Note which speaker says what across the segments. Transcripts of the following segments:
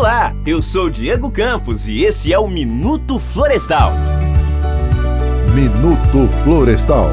Speaker 1: Olá, eu sou Diego Campos e esse é o Minuto Florestal.
Speaker 2: Minuto Florestal.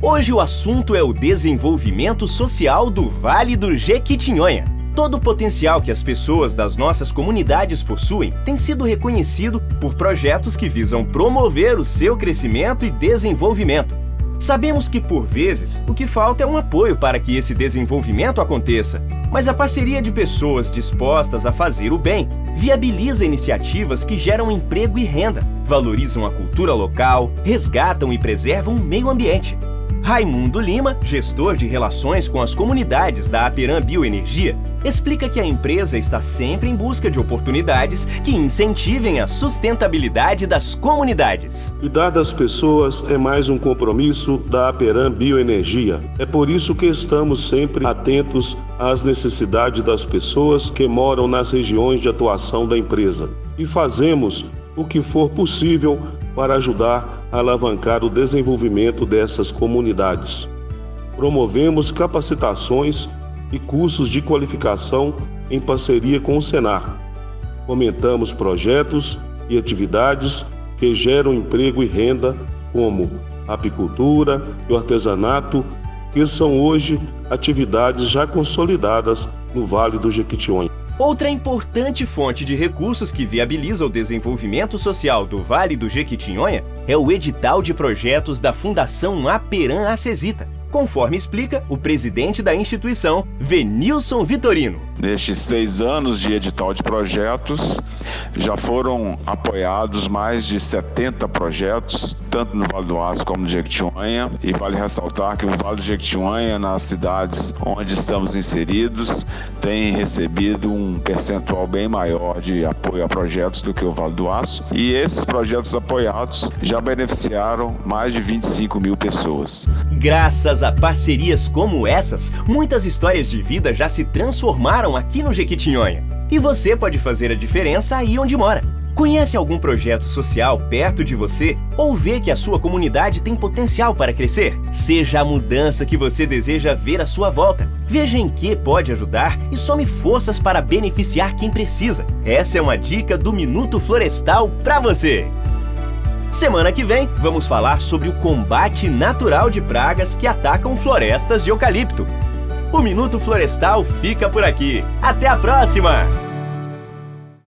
Speaker 1: Hoje o assunto é o desenvolvimento social do Vale do Jequitinhonha. Todo o potencial que as pessoas das nossas comunidades possuem tem sido reconhecido por projetos que visam promover o seu crescimento e desenvolvimento. Sabemos que, por vezes, o que falta é um apoio para que esse desenvolvimento aconteça. Mas a parceria de pessoas dispostas a fazer o bem viabiliza iniciativas que geram emprego e renda, valorizam a cultura local, resgatam e preservam o meio ambiente. Raimundo Lima, gestor de relações com as comunidades da Aperam Bioenergia, explica que a empresa está sempre em busca de oportunidades que incentivem a sustentabilidade das comunidades.
Speaker 3: Cuidar das pessoas é mais um compromisso da Aperam Bioenergia. É por isso que estamos sempre atentos às necessidades das pessoas que moram nas regiões de atuação da empresa e fazemos o que for possível para ajudar a alavancar o desenvolvimento dessas comunidades. Promovemos capacitações e cursos de qualificação em parceria com o Senar. Fomentamos projetos e atividades que geram emprego e renda, como apicultura e artesanato, que são hoje atividades já consolidadas no Vale do Jequitinhonha.
Speaker 1: Outra importante fonte de recursos que viabiliza o desenvolvimento social do Vale do Jequitinhonha é o edital de projetos da Fundação Aperam Acesita, conforme explica o presidente da instituição, Venilson Vitorino.
Speaker 4: Nestes seis anos de edital de projetos, já foram apoiados mais de 70 projetos, tanto no Vale do Aço como no Jequitinhonha, e vale ressaltar que o Vale do Jequitinhonha, nas cidades onde estamos inseridos, tem recebido um percentual bem maior de apoio a projetos do que o Vale do Aço, e esses projetos apoiados já beneficiaram mais de 25 mil pessoas.
Speaker 1: Graças a parcerias como essas, muitas histórias de vida já se transformaram aqui no Jequitinhonha. E você pode fazer a diferença aí onde mora. Conhece algum projeto social perto de você ou vê que a sua comunidade tem potencial para crescer? Seja a mudança que você deseja ver à sua volta. Veja em que pode ajudar e some forças para beneficiar quem precisa. Essa é uma dica do Minuto Florestal para você. Semana que vem, vamos falar sobre o combate natural de pragas que atacam florestas de eucalipto. O Minuto Florestal fica por aqui. Até a próxima!